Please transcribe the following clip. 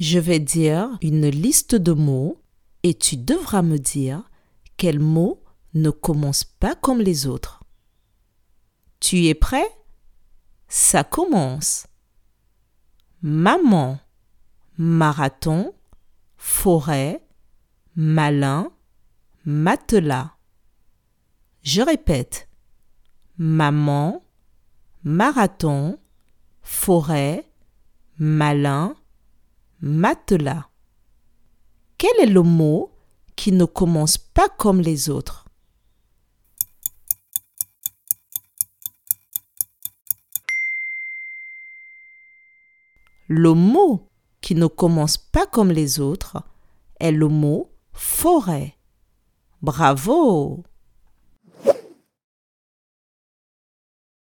Je vais dire une liste de mots et tu devras me dire quel mot ne commence pas comme les autres. Tu es prêt? Ça commence. Maman, marathon, forêt, malin, matelas. Je répète. Maman, marathon, forêt, malin, matelas. Quel est le mot qui ne commence pas comme les autres? Le mot qui ne commence pas comme les autres est le mot forêt. Bravo